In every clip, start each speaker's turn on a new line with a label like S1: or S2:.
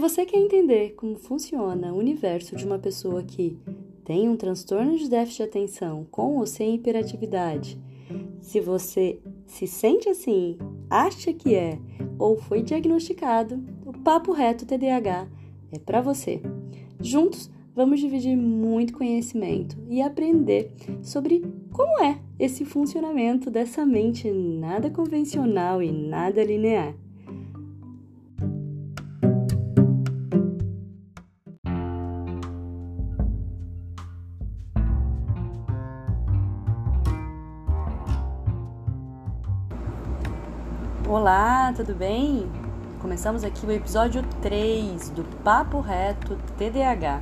S1: você quer entender como funciona o universo de uma pessoa que tem um transtorno de déficit de atenção com ou sem hiperatividade, se você se sente assim, acha que é ou foi diagnosticado, o Papo Reto TDAH é para você. Juntos, vamos dividir muito conhecimento e aprender sobre como é esse funcionamento dessa mente nada convencional e nada linear. Olá, tudo bem? Começamos aqui o episódio 3 do Papo Reto TDAH.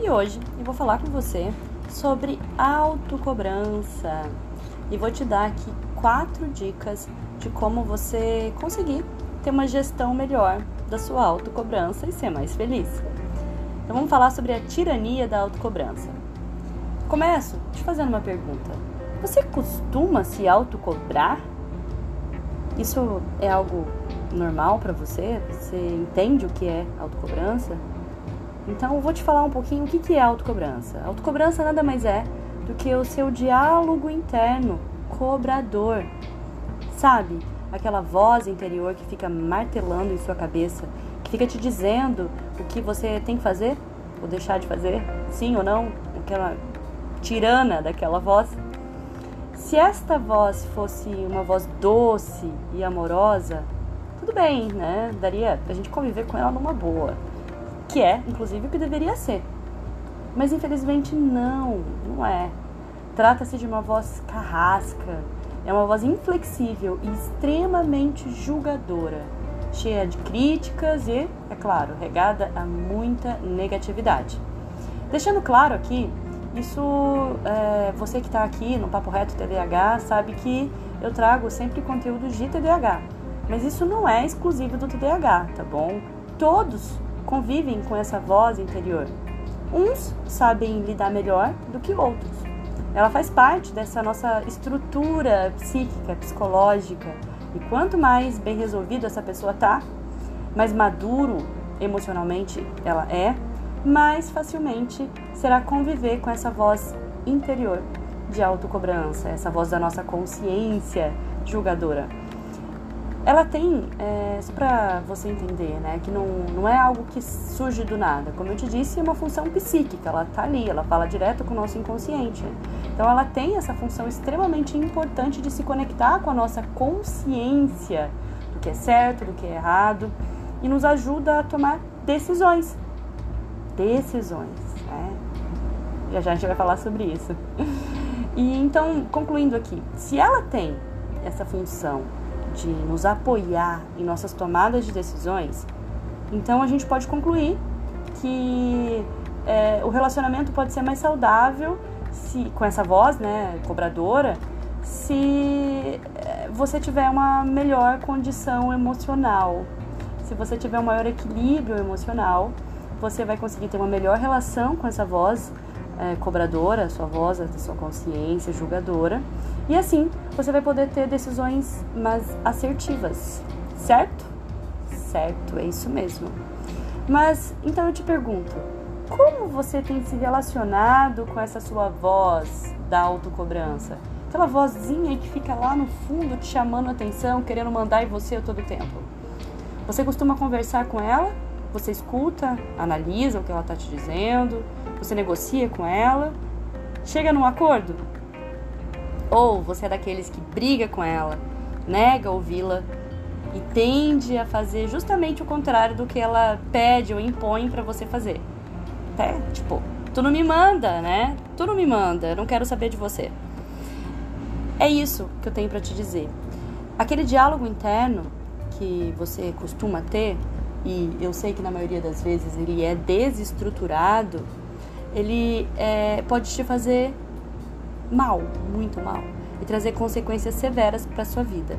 S1: E hoje eu vou falar com você sobre autocobrança. E vou te dar aqui quatro dicas de como você conseguir ter uma gestão melhor da sua autocobrança e ser mais feliz. Então vamos falar sobre a tirania da autocobrança. Começo te fazendo uma pergunta. Você costuma se autocobrar? Isso é algo normal para você? Você entende o que é autocobrança? Então eu vou te falar um pouquinho o que é autocobrança. Autocobrança nada mais é do que o seu diálogo interno cobrador. Sabe? Aquela voz interior que fica martelando em sua cabeça, que fica te dizendo o que você tem que fazer ou deixar de fazer, sim ou não, aquela tirana daquela voz. Se esta voz fosse uma voz doce e amorosa, tudo bem, né? Daria a gente conviver com ela numa boa. Que é, inclusive, o que deveria ser. Mas infelizmente não, não é. Trata-se de uma voz carrasca, é uma voz inflexível e extremamente julgadora, cheia de críticas e, é claro, regada a muita negatividade. Deixando claro aqui isso, é, você que está aqui no Papo Reto TDAH sabe que eu trago sempre conteúdo de TDAH, mas isso não é exclusivo do TDAH, tá bom? Todos convivem com essa voz interior. Uns sabem lidar melhor do que outros. Ela faz parte dessa nossa estrutura psíquica, psicológica. E quanto mais bem resolvido essa pessoa tá, mais maduro emocionalmente ela é, mais facilmente será conviver com essa voz interior de autocobrança, essa voz da nossa consciência julgadora. Ela tem, é, só para você entender, né, que não, não é algo que surge do nada. Como eu te disse, é uma função psíquica, ela está ali, ela fala direto com o nosso inconsciente. Então, ela tem essa função extremamente importante de se conectar com a nossa consciência do que é certo, do que é errado e nos ajuda a tomar decisões decisões. Né? Já já a gente vai falar sobre isso. E então, concluindo aqui, se ela tem essa função de nos apoiar em nossas tomadas de decisões, então a gente pode concluir que é, o relacionamento pode ser mais saudável se com essa voz, né, cobradora, se é, você tiver uma melhor condição emocional, se você tiver um maior equilíbrio emocional você vai conseguir ter uma melhor relação com essa voz é, cobradora, sua voz, a sua consciência julgadora. E assim você vai poder ter decisões mais assertivas, certo? Certo, é isso mesmo. Mas então eu te pergunto, como você tem se relacionado com essa sua voz da autocobrança? Aquela vozinha que fica lá no fundo te chamando atenção, querendo mandar em você todo tempo. Você costuma conversar com ela você escuta, analisa o que ela está te dizendo, você negocia com ela, chega num acordo? Ou você é daqueles que briga com ela, nega ouvi-la e tende a fazer justamente o contrário do que ela pede ou impõe para você fazer? É, tipo, tu não me manda, né? Tu não me manda, eu não quero saber de você. É isso que eu tenho para te dizer. Aquele diálogo interno que você costuma ter e eu sei que na maioria das vezes ele é desestruturado, ele é, pode te fazer mal, muito mal, e trazer consequências severas para sua vida.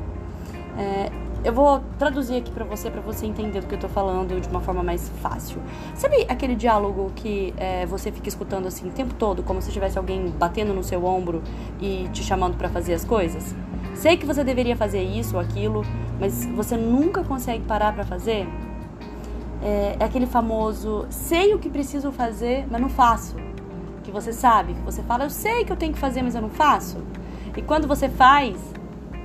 S1: É, eu vou traduzir aqui para você, para você entender do que eu tô falando de uma forma mais fácil. Sabe aquele diálogo que é, você fica escutando assim o tempo todo, como se tivesse alguém batendo no seu ombro e te chamando para fazer as coisas? Sei que você deveria fazer isso ou aquilo, mas você nunca consegue parar para fazer? É, é aquele famoso sei o que preciso fazer, mas não faço. Que você sabe, que você fala, eu sei que eu tenho que fazer, mas eu não faço. E quando você faz,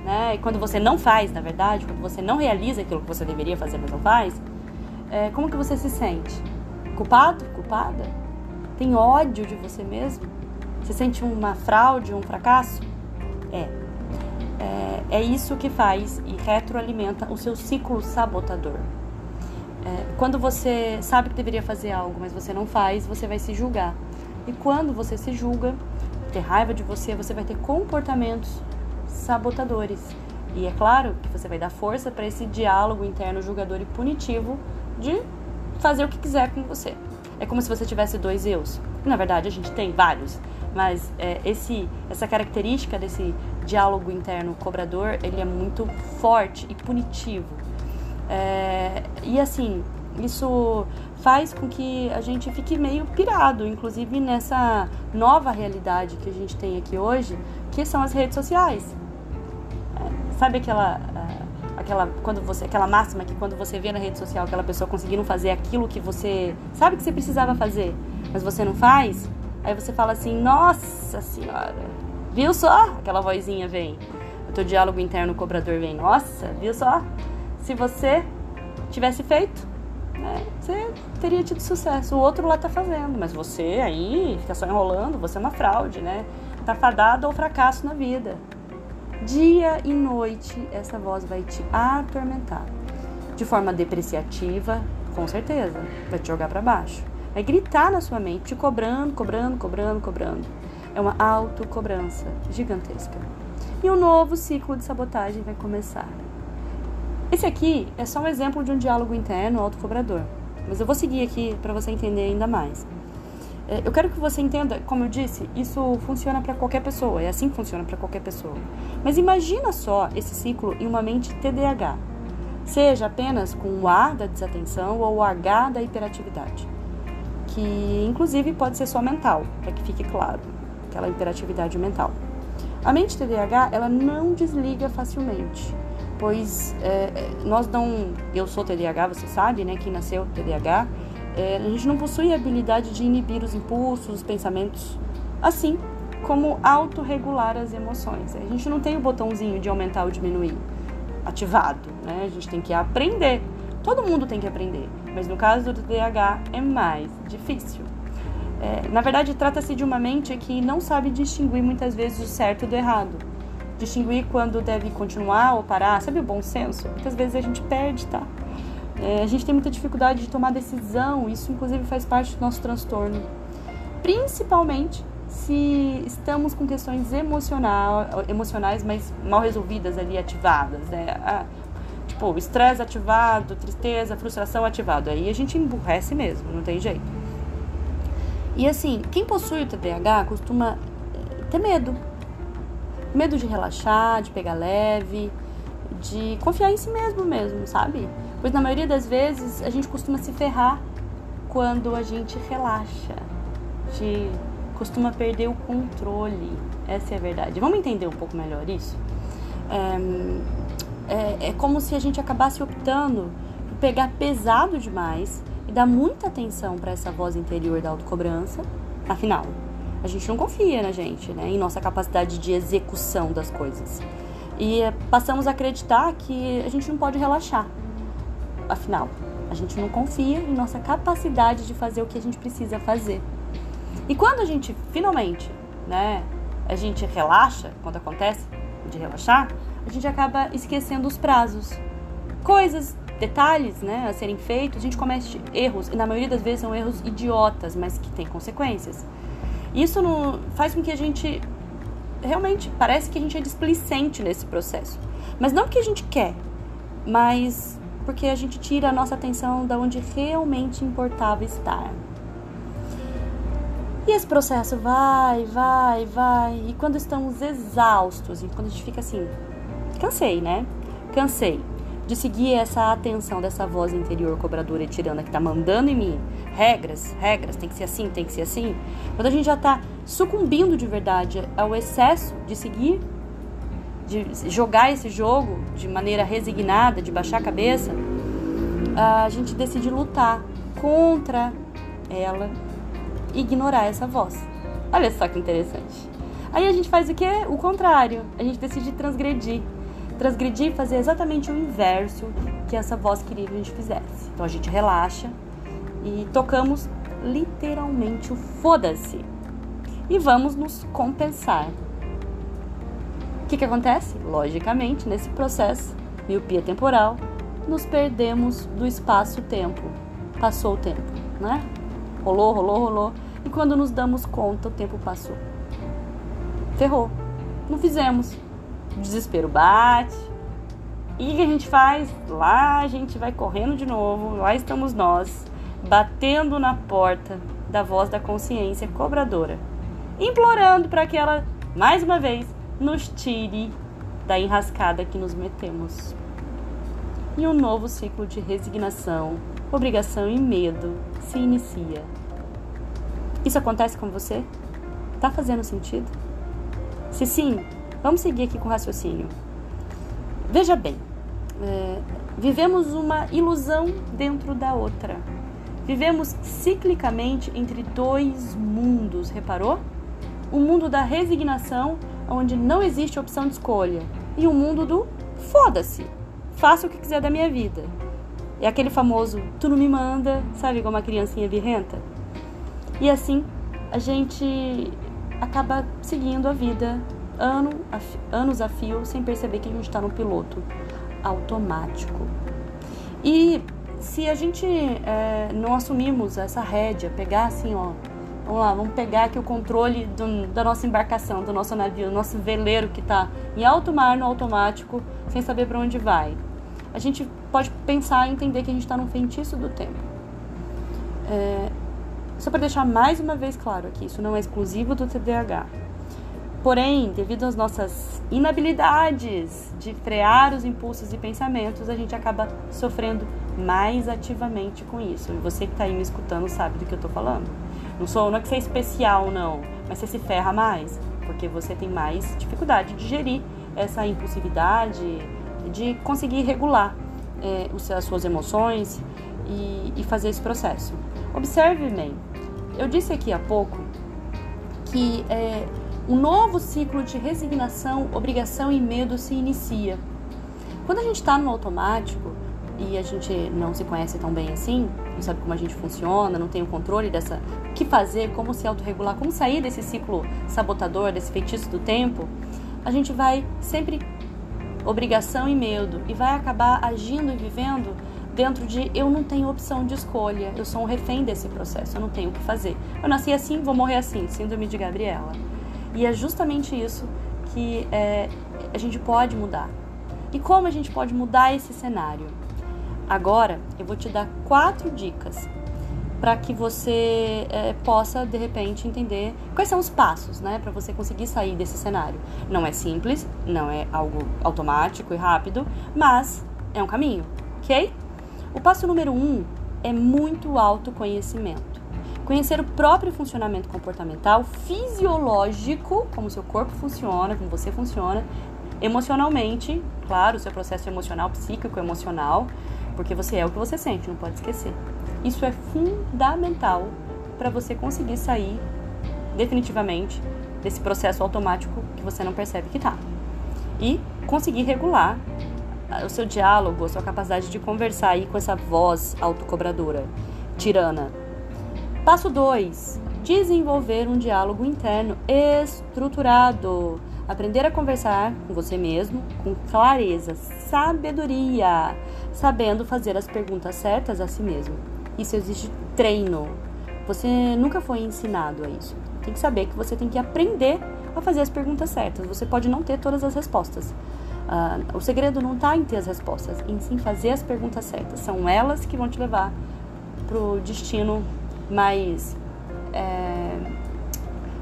S1: né? E quando você não faz, na verdade, quando você não realiza aquilo que você deveria fazer, mas não faz, é, como que você se sente? Culpado? Culpada? Tem ódio de você mesmo? Você sente uma fraude, um fracasso? É. É, é isso que faz e retroalimenta o seu ciclo sabotador. É, quando você sabe que deveria fazer algo, mas você não faz, você vai se julgar. E quando você se julga, ter raiva de você, você vai ter comportamentos sabotadores. E é claro que você vai dar força para esse diálogo interno julgador e punitivo de fazer o que quiser com você. É como se você tivesse dois eus. Na verdade, a gente tem vários, mas é, esse, essa característica desse diálogo interno cobrador, ele é muito forte e punitivo. É, e assim, isso faz com que a gente fique meio pirado, inclusive nessa nova realidade que a gente tem aqui hoje, que são as redes sociais. É, sabe aquela aquela quando você aquela máxima que quando você vê na rede social aquela pessoa conseguindo fazer aquilo que você sabe que você precisava fazer, mas você não faz, aí você fala assim: "Nossa senhora, viu só?" Aquela vozinha vem. O teu diálogo interno cobrador vem: "Nossa, viu só? Se você tivesse feito, né, você teria tido sucesso. O outro lá tá fazendo, mas você aí fica só enrolando, você é uma fraude, né? Tá fadado ao fracasso na vida. Dia e noite essa voz vai te atormentar. De forma depreciativa, com certeza, vai te jogar para baixo. Vai gritar na sua mente, te cobrando, cobrando, cobrando, cobrando. É uma autocobrança gigantesca. E um novo ciclo de sabotagem vai começar. Esse aqui é só um exemplo de um diálogo interno autocobrador, mas eu vou seguir aqui para você entender ainda mais. É, eu quero que você entenda, como eu disse, isso funciona para qualquer pessoa, é assim que funciona para qualquer pessoa. Mas imagina só esse ciclo em uma mente TDAH, seja apenas com o A da desatenção ou o H da hiperatividade, que inclusive pode ser só mental, para que fique claro, aquela hiperatividade mental. A mente TDAH ela não desliga facilmente, pois é, é nós não, eu sou TDAH, você sabe, né? Quem nasceu TDAH é, a gente não possui a habilidade de inibir os impulsos, os pensamentos, assim como autorregular as emoções. A gente não tem o botãozinho de aumentar ou diminuir ativado, né? A gente tem que aprender. Todo mundo tem que aprender, mas no caso do TDAH é mais difícil. É, na verdade, trata-se de uma mente que não sabe distinguir muitas vezes o certo do errado. Distinguir quando deve continuar ou parar. Sabe o bom senso? Muitas vezes a gente perde, tá? É, a gente tem muita dificuldade de tomar decisão, isso inclusive faz parte do nosso transtorno. Principalmente se estamos com questões emocional, emocionais, mas mal resolvidas ali, ativadas. Né? Ah, tipo, estresse ativado, tristeza, frustração ativado. Aí a gente emburrece mesmo, não tem jeito. E assim, quem possui o TDAH costuma eh, ter medo. Medo de relaxar, de pegar leve, de confiar em si mesmo mesmo, sabe? Pois na maioria das vezes a gente costuma se ferrar quando a gente relaxa. A gente costuma perder o controle. Essa é a verdade. Vamos entender um pouco melhor isso? É, é, é como se a gente acabasse optando por pegar pesado demais e dar muita atenção para essa voz interior da autocobrança. Afinal, a gente não confia na gente, né? Em nossa capacidade de execução das coisas. E passamos a acreditar que a gente não pode relaxar. Afinal, a gente não confia em nossa capacidade de fazer o que a gente precisa fazer. E quando a gente finalmente, né, a gente relaxa, quando acontece de relaxar, a gente acaba esquecendo os prazos. Coisas, detalhes, né, a serem feitos, a gente comete erros, e na maioria das vezes são erros idiotas, mas que têm consequências. Isso não, faz com que a gente realmente parece que a gente é displicente nesse processo. Mas não porque a gente quer, mas porque a gente tira a nossa atenção da onde realmente importava estar. E esse processo vai, vai, vai. E quando estamos exaustos, e quando a gente fica assim, cansei, né? Cansei de seguir essa atenção dessa voz interior cobradora e tirana que tá mandando em mim regras, regras, tem que ser assim, tem que ser assim. Quando a gente já tá sucumbindo de verdade ao excesso de seguir, de jogar esse jogo de maneira resignada, de baixar a cabeça, a gente decide lutar contra ela, ignorar essa voz. Olha só que interessante. Aí a gente faz o quê? O contrário. A gente decide transgredir. Transgredir e fazer exatamente o inverso que essa voz queria que a gente fizesse. Então a gente relaxa e tocamos literalmente o foda-se. E vamos nos compensar. O que, que acontece? Logicamente, nesse processo, miopia temporal, nos perdemos do espaço-tempo. Passou o tempo, né? Rolou, rolou, rolou. E quando nos damos conta, o tempo passou. Ferrou. Não fizemos. O desespero bate. E o que a gente faz? Lá a gente vai correndo de novo. Lá estamos nós, batendo na porta da voz da consciência cobradora, implorando para que ela, mais uma vez, nos tire da enrascada que nos metemos. E um novo ciclo de resignação, obrigação e medo se inicia. Isso acontece com você? Tá fazendo sentido? Se sim, vamos seguir aqui com o raciocínio. Veja bem, é, vivemos uma ilusão dentro da outra. Vivemos ciclicamente entre dois mundos, reparou? O mundo da resignação, onde não existe opção de escolha, e o mundo do foda-se, faça o que quiser da minha vida. É aquele famoso tu não me manda, sabe, igual uma criancinha birrenta? E assim a gente acaba seguindo a vida ano a, anos a fio sem perceber que a gente está no piloto automático. E se a gente é, não assumirmos essa rédea, pegar assim, ó, vamos lá, vamos pegar aqui o controle do, da nossa embarcação, do nosso navio, do nosso veleiro que está em alto mar no automático, sem saber para onde vai. A gente pode pensar e entender que a gente está num feitiço do tempo. É, só para deixar mais uma vez claro aqui, isso não é exclusivo do TDAH. Porém, devido às nossas inabilidades de frear os impulsos e pensamentos, a gente acaba sofrendo mais ativamente com isso. E você que está aí me escutando sabe do que eu estou falando. Não sou, não é que você é especial, não, mas você se ferra mais, porque você tem mais dificuldade de gerir essa impulsividade, de conseguir regular é, as suas emoções e, e fazer esse processo. Observe bem, eu disse aqui há pouco que é, um novo ciclo de resignação, obrigação e medo se inicia. Quando a gente está no automático e a gente não se conhece tão bem assim, não sabe como a gente funciona, não tem o controle dessa, o que fazer, como se autorregular, como sair desse ciclo sabotador, desse feitiço do tempo, a gente vai sempre obrigação e medo e vai acabar agindo e vivendo dentro de eu não tenho opção de escolha, eu sou um refém desse processo, eu não tenho o que fazer. Eu nasci assim, vou morrer assim, síndrome de Gabriela. E é justamente isso que é, a gente pode mudar. E como a gente pode mudar esse cenário? Agora eu vou te dar quatro dicas para que você é, possa de repente entender quais são os passos, né, para você conseguir sair desse cenário. Não é simples, não é algo automático e rápido, mas é um caminho, ok? O passo número um é muito autoconhecimento. Conhecer o próprio funcionamento comportamental, fisiológico, como seu corpo funciona, como você funciona, emocionalmente, claro, o seu processo emocional, psíquico, emocional, porque você é o que você sente, não pode esquecer. Isso é fundamental para você conseguir sair definitivamente desse processo automático que você não percebe que está. E conseguir regular o seu diálogo, a sua capacidade de conversar aí com essa voz autocobradora, tirana, Passo 2. Desenvolver um diálogo interno estruturado. Aprender a conversar com você mesmo com clareza, sabedoria, sabendo fazer as perguntas certas a si mesmo. Isso exige treino. Você nunca foi ensinado a isso. Tem que saber que você tem que aprender a fazer as perguntas certas. Você pode não ter todas as respostas. Uh, o segredo não está em ter as respostas, em sim fazer as perguntas certas. São elas que vão te levar para o destino mais. É,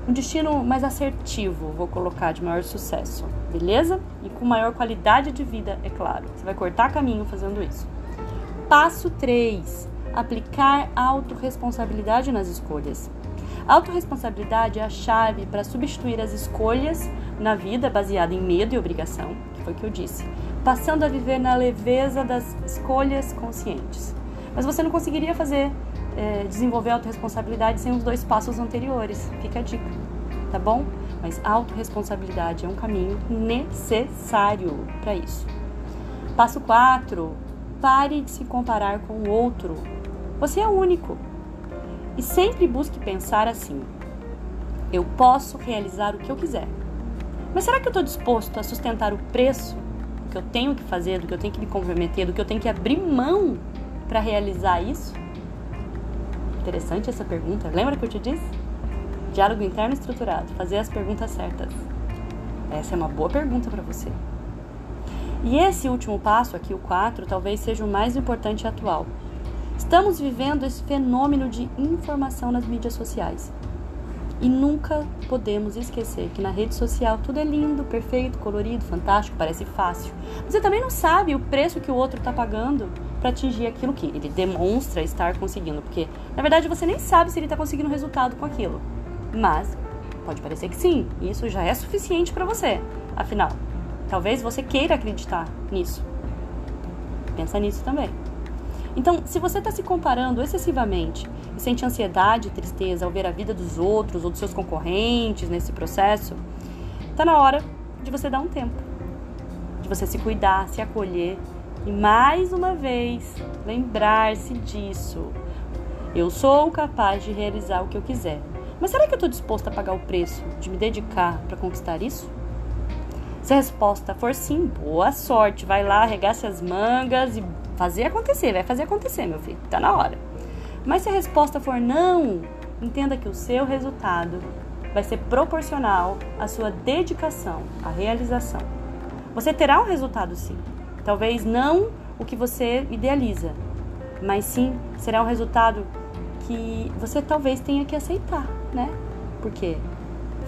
S1: um destino mais assertivo, vou colocar, de maior sucesso, beleza? E com maior qualidade de vida, é claro. Você vai cortar caminho fazendo isso. Passo 3: aplicar autorresponsabilidade nas escolhas. autorresponsabilidade é a chave para substituir as escolhas na vida baseada em medo e obrigação, que foi o que eu disse, passando a viver na leveza das escolhas conscientes. Mas você não conseguiria fazer, é, desenvolver a autorresponsabilidade sem os dois passos anteriores. Fica a dica, tá bom? Mas autorresponsabilidade é um caminho necessário para isso. Passo 4. Pare de se comparar com o outro. Você é único. E sempre busque pensar assim: eu posso realizar o que eu quiser. Mas será que eu estou disposto a sustentar o preço que eu tenho que fazer, do que eu tenho que me comprometer, do que eu tenho que abrir mão para realizar isso? Interessante essa pergunta. Lembra que eu te disse? Diálogo interno estruturado, fazer as perguntas certas. Essa é uma boa pergunta para você. E esse último passo, aqui o 4, talvez seja o mais importante atual. Estamos vivendo esse fenômeno de informação nas mídias sociais. E nunca podemos esquecer que na rede social tudo é lindo, perfeito, colorido, fantástico, parece fácil. Você também não sabe o preço que o outro está pagando para atingir aquilo que ele demonstra estar conseguindo, porque na verdade você nem sabe se ele está conseguindo resultado com aquilo. Mas pode parecer que sim, isso já é suficiente para você. Afinal, talvez você queira acreditar nisso. Pensa nisso também. Então, se você está se comparando excessivamente e sente ansiedade e tristeza ao ver a vida dos outros ou dos seus concorrentes nesse processo, está na hora de você dar um tempo, de você se cuidar, se acolher e mais uma vez lembrar-se disso. Eu sou capaz de realizar o que eu quiser. Mas será que eu estou disposta a pagar o preço de me dedicar para conquistar isso? Se a resposta for sim, boa sorte. Vai lá, arregace as mangas e fazer acontecer. Vai fazer acontecer, meu filho. Tá na hora. Mas se a resposta for não, entenda que o seu resultado vai ser proporcional à sua dedicação, à realização. Você terá um resultado sim. Talvez não o que você idealiza, mas sim será um resultado que você talvez tenha que aceitar, né? Porque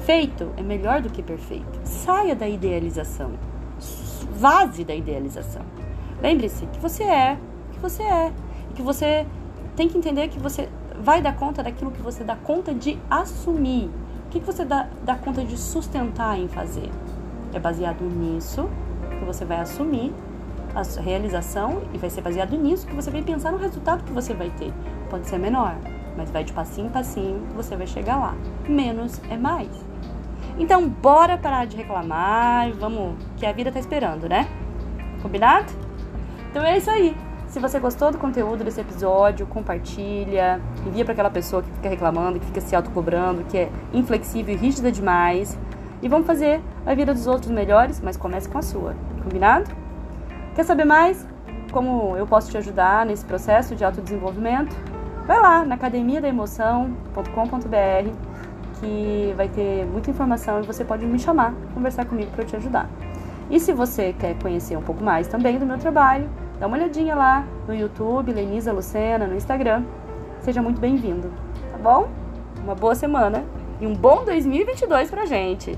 S1: feito é melhor do que perfeito. Saia da idealização. Vaze da idealização. Lembre-se que você é o que você é. E que você tem que entender que você vai dar conta daquilo que você dá conta de assumir. O que, você dá, dá conta de sustentar em fazer? É baseado nisso que você vai assumir a realização e vai ser baseado nisso que você vai pensar no resultado que você vai ter. Pode ser menor, mas vai de passinho em passinho você vai chegar lá. Menos é mais. Então, bora parar de reclamar, vamos, que a vida tá esperando, né? Combinado? Então é isso aí. Se você gostou do conteúdo desse episódio, compartilha, envia para aquela pessoa que fica reclamando, que fica se autocobrando, que é inflexível e rígida demais. E vamos fazer a vida dos outros melhores, mas comece com a sua. Combinado? Quer saber mais como eu posso te ajudar nesse processo de autodesenvolvimento? Vai lá na academiadeemoção.com.br que vai ter muita informação e você pode me chamar, conversar comigo para eu te ajudar. E se você quer conhecer um pouco mais também do meu trabalho, dá uma olhadinha lá no YouTube, Lenisa Lucena, no Instagram. Seja muito bem-vindo, tá bom? Uma boa semana e um bom 2022 pra gente!